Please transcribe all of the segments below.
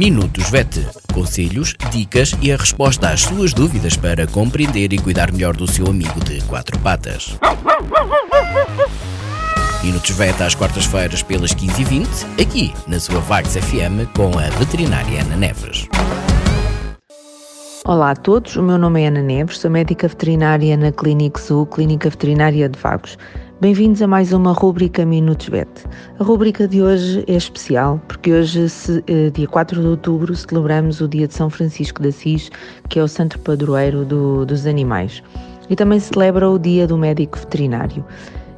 Minutos VET. Conselhos, dicas e a resposta às suas dúvidas para compreender e cuidar melhor do seu amigo de quatro patas. Minutos VET às quartas-feiras pelas 15h20, aqui na sua Vagos FM com a veterinária Ana Neves. Olá a todos, o meu nome é Ana Neves, sou médica veterinária na Clínica Sul, Clínica Veterinária de Vagos. Bem-vindos a mais uma rúbrica Minutos Bet. A rúbrica de hoje é especial porque hoje, eh, dia 4 de outubro, celebramos o dia de São Francisco de Assis, que é o santo padroeiro do, dos animais. E também celebra o dia do médico veterinário.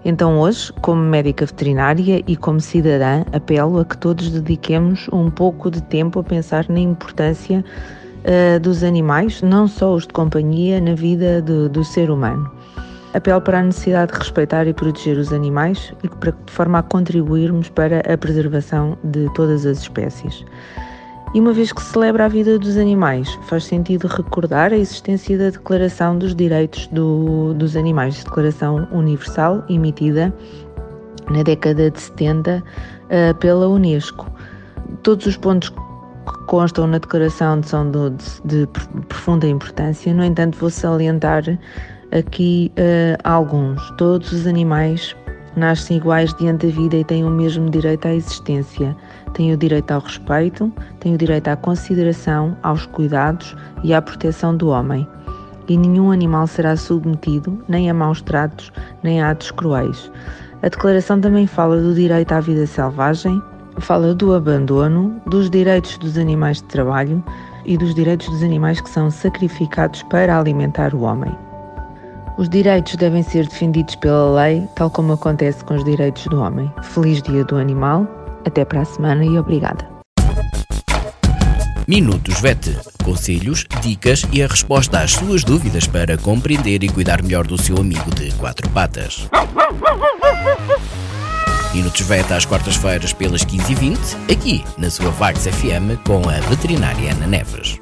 Então, hoje, como médica veterinária e como cidadã, apelo a que todos dediquemos um pouco de tempo a pensar na importância uh, dos animais, não só os de companhia, na vida do ser humano. Apelo para a necessidade de respeitar e proteger os animais e para, de forma a contribuirmos para a preservação de todas as espécies. E uma vez que celebra a vida dos animais, faz sentido recordar a existência da Declaração dos Direitos do, dos Animais, Declaração Universal, emitida na década de 70 uh, eh, pela Unesco. Todos os pontos que constam na declaração são de, de, de profunda importância, no entanto, vou salientar aqui uh, alguns. Todos os animais nascem iguais diante da vida e têm o mesmo direito à existência. Têm o direito ao respeito, têm o direito à consideração, aos cuidados e à proteção do homem. E nenhum animal será submetido nem a maus tratos, nem a atos cruéis. A declaração também fala do direito à vida selvagem, fala do abandono, dos direitos dos animais de trabalho e dos direitos dos animais que são sacrificados para alimentar o homem. Os direitos devem ser defendidos pela lei, tal como acontece com os direitos do homem. Feliz Dia do Animal, até para a semana e obrigada. Minutos VET. Conselhos, dicas e a resposta às suas dúvidas para compreender e cuidar melhor do seu amigo de quatro patas. Minutos VET às quartas-feiras pelas 15h20, aqui na sua Vagos FM com a veterinária Ana Neves.